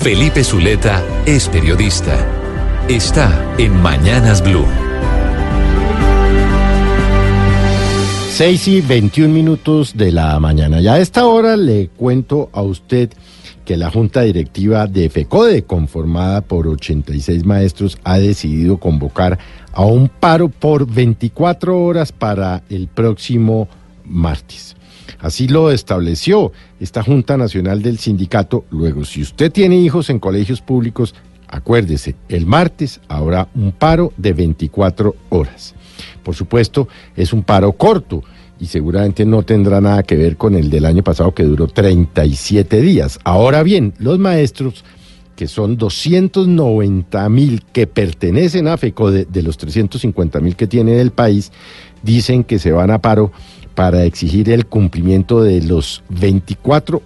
Felipe Zuleta es periodista. Está en Mañanas Blue. 6 y 21 minutos de la mañana. Ya a esta hora le cuento a usted que la Junta Directiva de FECODE, conformada por 86 maestros, ha decidido convocar a un paro por 24 horas para el próximo martes. Así lo estableció esta Junta Nacional del Sindicato. Luego, si usted tiene hijos en colegios públicos, acuérdese, el martes habrá un paro de 24 horas. Por supuesto, es un paro corto y seguramente no tendrá nada que ver con el del año pasado que duró 37 días. Ahora bien, los maestros, que son 290 mil que pertenecen a FECO de, los 350 mil que tiene el país, dicen que se van a paro para exigir el cumplimiento de los 24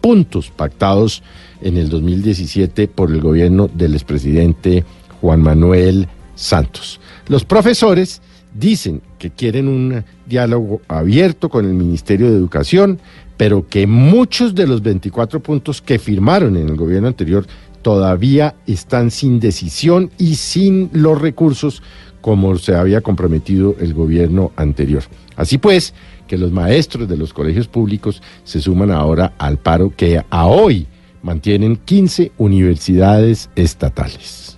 puntos pactados en el 2017 por el gobierno del expresidente Juan Manuel Santos. Los profesores dicen que quieren un diálogo abierto con el Ministerio de Educación, pero que muchos de los 24 puntos que firmaron en el gobierno anterior todavía están sin decisión y sin los recursos como se había comprometido el gobierno anterior. Así pues, que los maestros de los colegios públicos se suman ahora al paro que a hoy mantienen 15 universidades estatales.